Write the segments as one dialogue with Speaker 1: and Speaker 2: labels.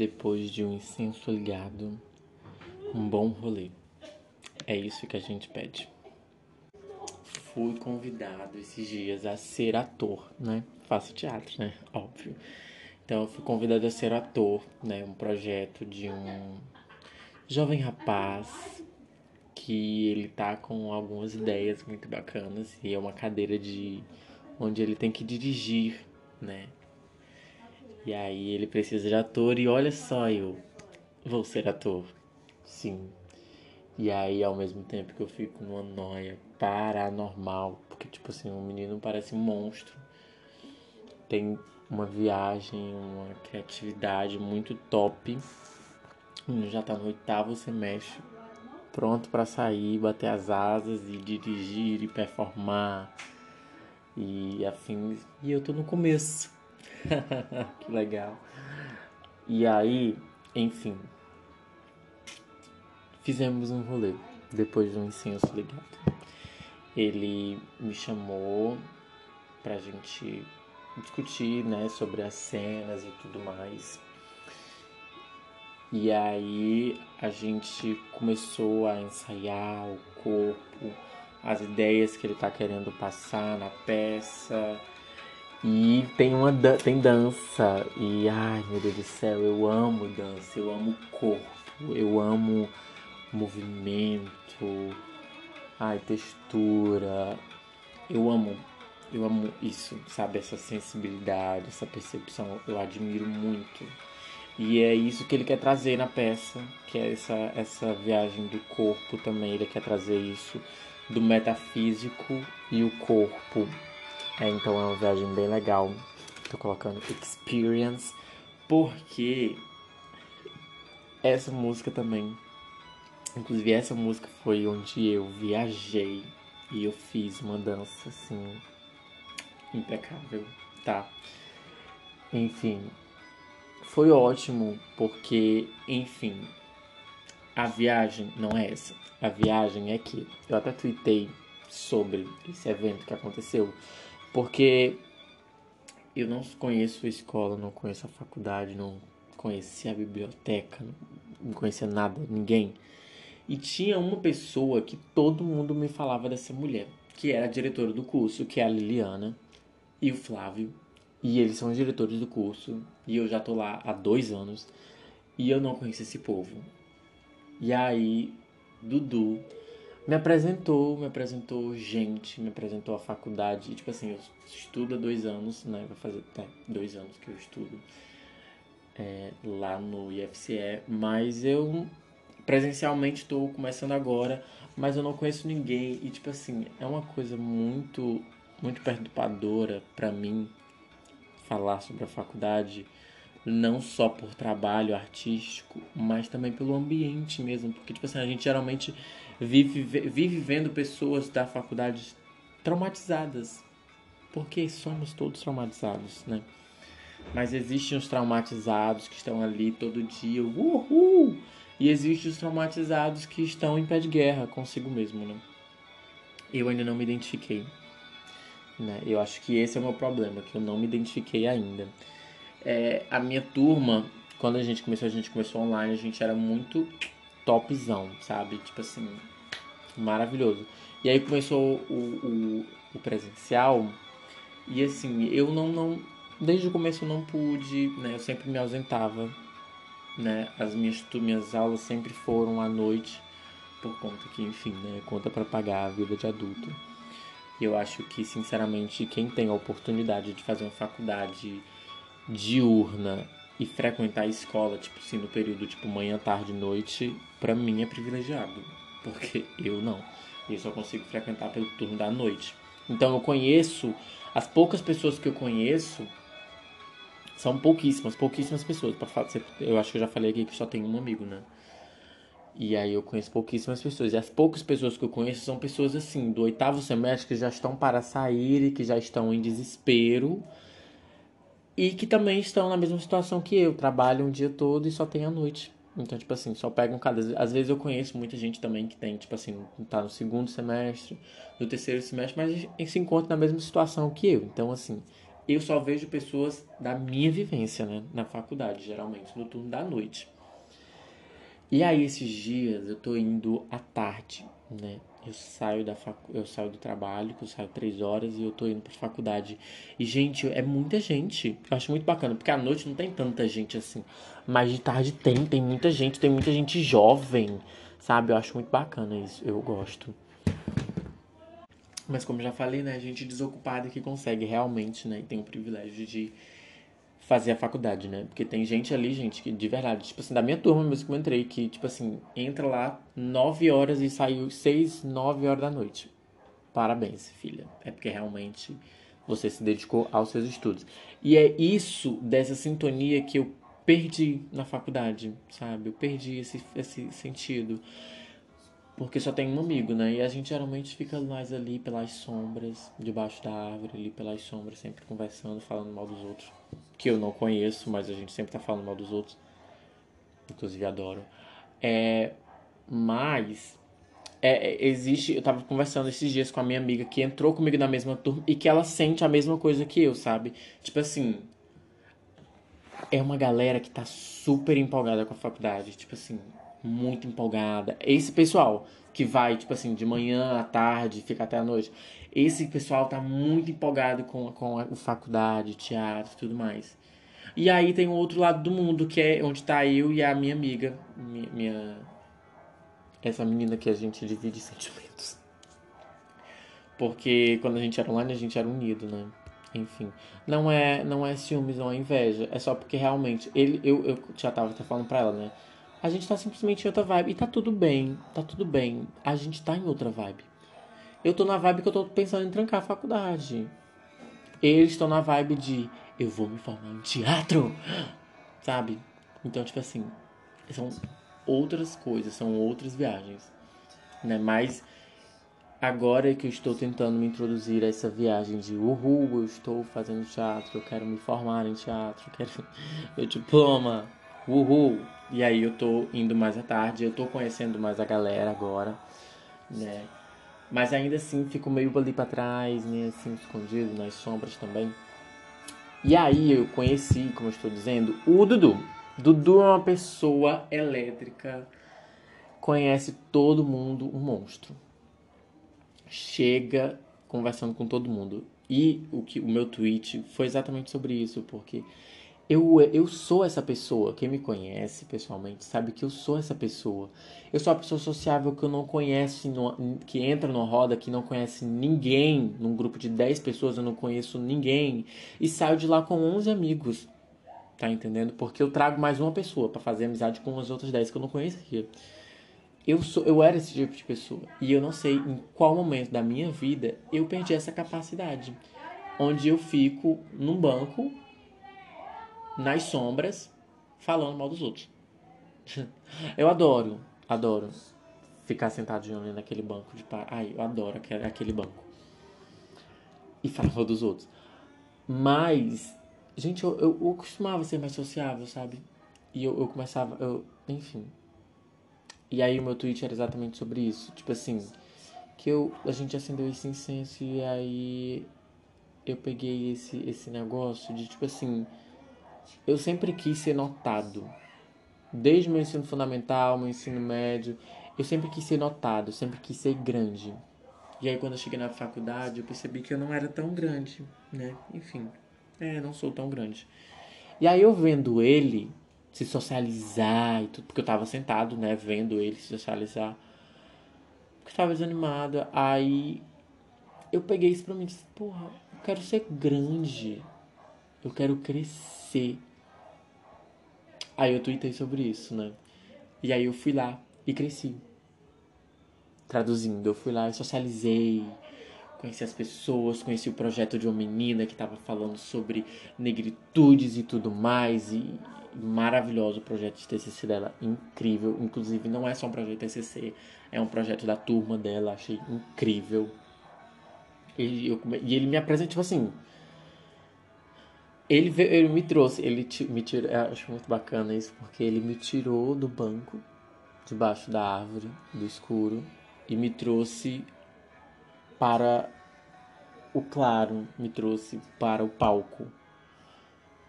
Speaker 1: depois de um incenso ligado, um bom rolê. É isso que a gente pede. Fui convidado esses dias a ser ator, né? Faço teatro, né? Óbvio. Então eu fui convidado a ser ator, né? Um projeto de um jovem rapaz que ele tá com algumas ideias muito bacanas e é uma cadeira de onde ele tem que dirigir, né? E aí ele precisa de ator e olha só eu vou ser ator. Sim. E aí ao mesmo tempo que eu fico numa noia paranormal, porque tipo assim, um menino parece um monstro. Tem uma viagem, uma criatividade muito top. Já tá no oitavo semestre, pronto para sair, bater as asas e dirigir e performar e afins. E eu tô no começo. que legal. E aí, enfim, fizemos um rolê depois de um incenso ligado. Ele me chamou pra gente discutir, né, sobre as cenas e tudo mais. E aí a gente começou a ensaiar o corpo, as ideias que ele tá querendo passar na peça e tem uma tem dança. E ai meu Deus do céu, eu amo dança, eu amo corpo, eu amo movimento, ai, textura. Eu amo, eu amo isso, sabe? Essa sensibilidade, essa percepção, eu admiro muito. E é isso que ele quer trazer na peça, que é essa, essa viagem do corpo também. Ele quer trazer isso do metafísico e o corpo é, então é uma viagem bem legal. Tô colocando experience porque essa música também. Inclusive essa música foi onde eu viajei e eu fiz uma dança assim impecável, tá? Enfim, foi ótimo porque, enfim, a viagem não é essa. A viagem é que eu até tuitei sobre esse evento que aconteceu porque eu não conheço a escola, não conheço a faculdade, não conhecia a biblioteca, não conhecia nada, ninguém. E tinha uma pessoa que todo mundo me falava dessa mulher, que era a diretora do curso, que é a Liliana e o Flávio. E eles são os diretores do curso, e eu já tô lá há dois anos, e eu não conheço esse povo. E aí, Dudu me apresentou, me apresentou gente, me apresentou a faculdade. E, tipo assim, eu estudo há dois anos, né? Vai fazer é, dois anos que eu estudo é, lá no IFCE, mas eu presencialmente estou começando agora, mas eu não conheço ninguém. E, tipo assim, é uma coisa muito, muito perturbadora para mim falar sobre a faculdade não só por trabalho artístico, mas também pelo ambiente mesmo, porque tipo assim, a gente geralmente vive, vive vendo pessoas da faculdade traumatizadas. Porque somos todos traumatizados, né? Mas existem os traumatizados que estão ali todo dia, uhul! E existem os traumatizados que estão em pé de guerra consigo mesmo, né? Eu ainda não me identifiquei. Né? Eu acho que esse é o meu problema, que eu não me identifiquei ainda. É, a minha turma, quando a gente começou, a gente começou online, a gente era muito topzão, sabe? Tipo assim, maravilhoso. E aí começou o, o, o presencial e assim, eu não, não. Desde o começo eu não pude, né? Eu sempre me ausentava, né? As minhas, minhas aulas sempre foram à noite, por conta que, enfim, né? Conta para pagar a vida de adulto. E eu acho que, sinceramente, quem tem a oportunidade de fazer uma faculdade diurna e frequentar a escola, tipo assim, no período tipo manhã, tarde, noite, para mim é privilegiado porque eu não. Eu só consigo frequentar pelo turno da noite. Então eu conheço, as poucas pessoas que eu conheço são pouquíssimas, pouquíssimas pessoas. Eu acho que eu já falei aqui que só tem um amigo, né? E aí eu conheço pouquíssimas pessoas. E as poucas pessoas que eu conheço são pessoas assim, do oitavo semestre que já estão para sair e que já estão em desespero. E que também estão na mesma situação que eu. Trabalham o dia todo e só tem a noite. Então, tipo assim, só pegam cada. Às vezes eu conheço muita gente também que tem, tipo assim, tá no segundo semestre, no terceiro semestre, mas se encontra na mesma situação que eu. Então, assim, eu só vejo pessoas da minha vivência, né? Na faculdade, geralmente, no turno da noite. E aí, esses dias, eu tô indo à tarde, né? Eu saio, da facu... eu saio do trabalho, que eu saio três horas, e eu tô indo pra faculdade. E, gente, é muita gente. Eu acho muito bacana, porque à noite não tem tanta gente assim. Mas de tarde tem, tem muita gente, tem muita gente jovem, sabe? Eu acho muito bacana isso, eu gosto. Mas como já falei, né, gente desocupada que consegue realmente, né, e tem o privilégio de fazer a faculdade, né? Porque tem gente ali, gente, que de verdade, tipo assim, da minha turma mesmo que eu entrei, que, tipo assim, entra lá 9 horas e saiu 6, 9 horas da noite. Parabéns, filha. É porque realmente você se dedicou aos seus estudos. E é isso, dessa sintonia que eu perdi na faculdade, sabe? Eu perdi esse, esse sentido. Porque só tem um amigo, né? E a gente geralmente fica mais ali pelas sombras, debaixo da árvore, ali pelas sombras, sempre conversando, falando mal dos outros. Que eu não conheço, mas a gente sempre tá falando mal dos outros. Inclusive adoro. É, mas é, é, existe. Eu tava conversando esses dias com a minha amiga que entrou comigo na mesma turma e que ela sente a mesma coisa que eu, sabe? Tipo assim. É uma galera que tá super empolgada com a faculdade. Tipo assim, muito empolgada. Esse pessoal que vai, tipo assim, de manhã à tarde, fica até a noite. Esse pessoal tá muito empolgado com, com a faculdade, teatro tudo mais. E aí tem o outro lado do mundo, que é onde tá eu e a minha amiga, minha, minha essa menina que a gente divide sentimentos. Porque quando a gente era online, a gente era unido, né? Enfim, não é não é ciúmes ou é inveja, é só porque realmente ele eu, eu já tava até falando pra ela, né? A gente tá simplesmente em outra vibe. E tá tudo bem, tá tudo bem. A gente tá em outra vibe. Eu tô na vibe que eu tô pensando em trancar a faculdade. Eles estão na vibe de eu vou me formar em teatro, sabe? Então, tipo assim, são outras coisas, são outras viagens, né? Mas agora que eu estou tentando me introduzir a essa viagem de uhul, eu estou fazendo teatro, eu quero me formar em teatro, eu quero meu diploma, uhul, e aí eu tô indo mais à tarde, eu tô conhecendo mais a galera agora, né? Mas ainda assim fico meio ali pra trás, né? Assim, escondido nas sombras também. E aí eu conheci, como eu estou dizendo, o Dudu. Dudu é uma pessoa elétrica, conhece todo mundo, um monstro. Chega conversando com todo mundo. E o que o meu tweet foi exatamente sobre isso, porque eu, eu sou essa pessoa. Quem me conhece pessoalmente sabe que eu sou essa pessoa. Eu sou a pessoa sociável que eu não conhece, que entra numa roda que não conhece ninguém. Num grupo de 10 pessoas eu não conheço ninguém. E saio de lá com 11 amigos. Tá entendendo? Porque eu trago mais uma pessoa para fazer amizade com as outras 10 que eu não conhecia. Eu, sou, eu era esse tipo de pessoa. E eu não sei em qual momento da minha vida eu perdi essa capacidade. Onde eu fico num banco nas sombras, falando mal dos outros. Eu adoro, adoro ficar sentadinho ali naquele banco de par. Ai, eu adoro aquele, banco. E falar mal dos outros. Mas, gente, eu, eu, eu costumava ser mais sociável, sabe? E eu, eu começava, eu, enfim. E aí o meu tweet era exatamente sobre isso. Tipo assim, que eu, a gente acendeu esse incenso e aí eu peguei esse, esse negócio de tipo assim eu sempre quis ser notado. Desde meu ensino fundamental, meu ensino médio, eu sempre quis ser notado, sempre quis ser grande. E aí quando eu cheguei na faculdade, eu percebi que eu não era tão grande, né? Enfim, é, não sou tão grande. E aí eu vendo ele se socializar e tudo, porque eu tava sentado, né, vendo ele se socializar. Porque eu tava desanimado. Aí eu peguei isso pra mim e disse, porra, eu quero ser grande. Eu quero crescer. Aí eu tuitei sobre isso, né? E aí eu fui lá e cresci. Traduzindo, eu fui lá e socializei, conheci as pessoas, conheci o projeto de uma menina que estava falando sobre negritudes e tudo mais. E maravilhoso o projeto de TCC dela, incrível. Inclusive, não é só um projeto de TCC, é um projeto da turma dela, achei incrível. E, eu, e ele me apresenta, tipo assim, ele, ele me trouxe, ele me tirou, eu acho muito bacana isso, porque ele me tirou do banco, debaixo da árvore, do escuro, e me trouxe para o claro me trouxe para o palco.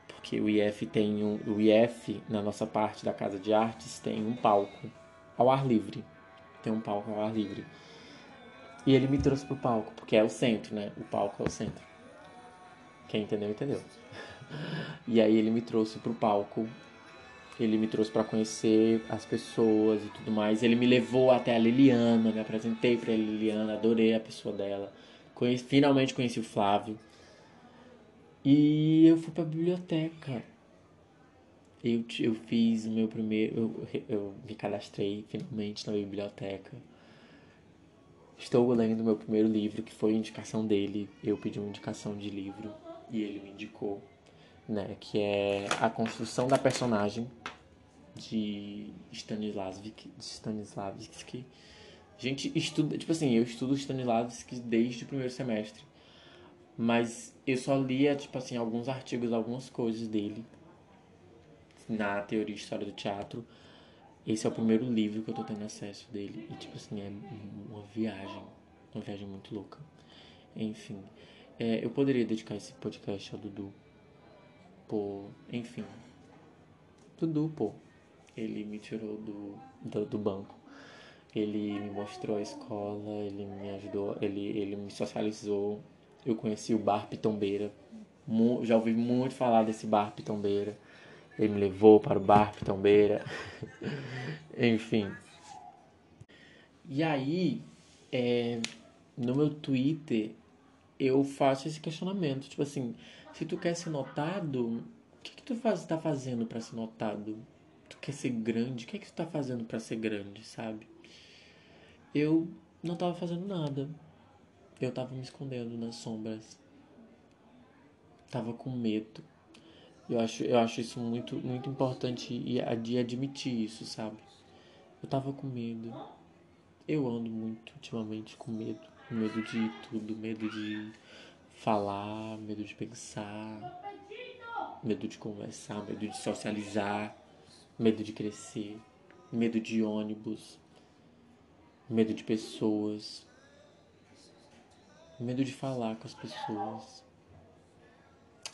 Speaker 1: Porque o IF tem um, o IF na nossa parte da casa de artes tem um palco ao ar livre. Tem um palco ao ar livre. E ele me trouxe pro palco, porque é o centro, né? O palco é o centro. Quem entendeu, entendeu. E aí ele me trouxe pro palco. Ele me trouxe para conhecer as pessoas e tudo mais. Ele me levou até a Liliana, me apresentei para a Liliana, adorei a pessoa dela. Conheci, finalmente conheci o Flávio. E eu fui pra biblioteca. Eu, eu fiz o meu primeiro. Eu, eu me cadastrei finalmente na biblioteca. Estou lendo meu primeiro livro, que foi indicação dele. Eu pedi uma indicação de livro e ele me indicou, né? Que é A Construção da Personagem, de Stanislavski. Stanislavski. Gente estuda, tipo assim, eu estudo Stanislavski desde o primeiro semestre. Mas eu só lia, tipo assim, alguns artigos, algumas coisas dele na teoria e história do teatro. Esse é o primeiro livro que eu tô tendo acesso dele. E, tipo assim, é uma viagem. Uma viagem muito louca. Enfim. É, eu poderia dedicar esse podcast ao Dudu. Pô, enfim. Dudu, pô. Ele me tirou do, do, do banco. Ele me mostrou a escola, ele me ajudou, ele, ele me socializou. Eu conheci o Bar Pitombeira. Já ouvi muito falar desse Bar Pitombeira. Ele me levou para o Bar Pitombeira. Enfim. E aí, é, no meu Twitter, eu faço esse questionamento. Tipo assim, se tu quer ser notado, o que, que tu faz, tá fazendo para ser notado? Tu quer ser grande? O que, que tu tá fazendo para ser grande, sabe? Eu não tava fazendo nada. Eu tava me escondendo nas sombras. Tava com medo. Eu acho, eu acho isso muito, muito importante de admitir isso, sabe? Eu tava com medo. Eu ando muito ultimamente com medo. Medo de tudo, medo de falar, medo de pensar, medo de conversar, medo de socializar, medo de crescer, medo de ônibus, medo de pessoas, medo de falar com as pessoas.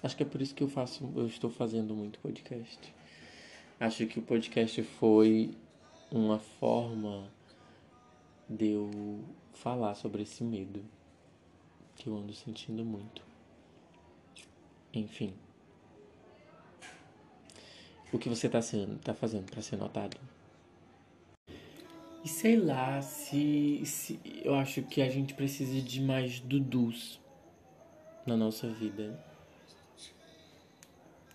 Speaker 1: Acho que é por isso que eu faço, eu estou fazendo muito podcast. Acho que o podcast foi uma forma de eu falar sobre esse medo que eu ando sentindo muito. Enfim. O que você está sendo, tá fazendo para ser notado? E sei lá se, se eu acho que a gente precisa de mais dudus na nossa vida.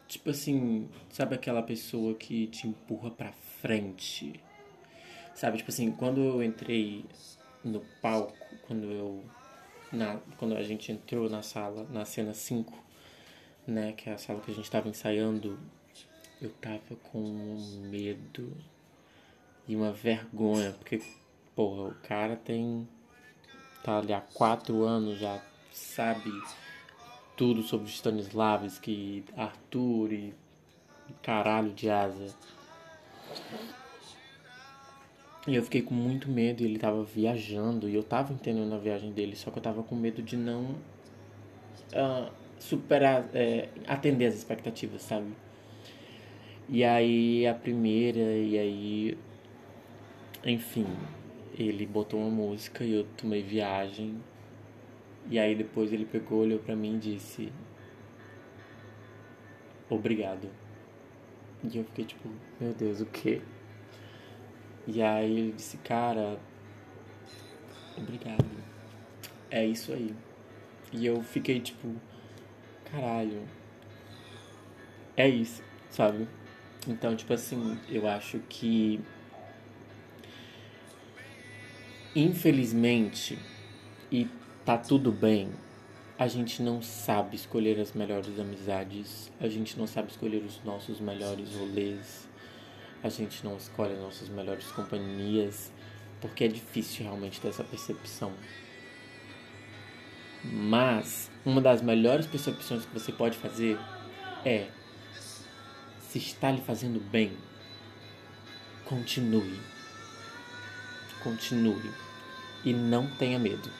Speaker 1: Tipo assim, sabe aquela pessoa que te empurra pra frente? Sabe, tipo assim, quando eu entrei no palco, quando eu. Na, quando a gente entrou na sala, na cena 5, né? Que é a sala que a gente tava ensaiando, eu tava com medo e uma vergonha, porque, porra, o cara tem. tá ali há quatro anos já, sabe tudo sobre Stanislavski, Arthur e caralho de asa. E eu fiquei com muito medo e ele tava viajando e eu tava entendendo a viagem dele, só que eu tava com medo de não uh, superar, é, atender as expectativas, sabe? E aí a primeira, e aí enfim, ele botou uma música e eu tomei viagem. E aí depois ele pegou, olhou pra mim e disse: Obrigado. E eu fiquei tipo, meu Deus, o quê? E aí ele disse, cara, obrigado. É isso aí. E eu fiquei tipo, caralho. É isso, sabe? Então, tipo assim, eu acho que Infelizmente, e tá tudo bem, a gente não sabe escolher as melhores amizades, a gente não sabe escolher os nossos melhores rolês, a gente não escolhe as nossas melhores companhias, porque é difícil realmente ter essa percepção. Mas uma das melhores percepções que você pode fazer é se está lhe fazendo bem, continue continue e não tenha medo.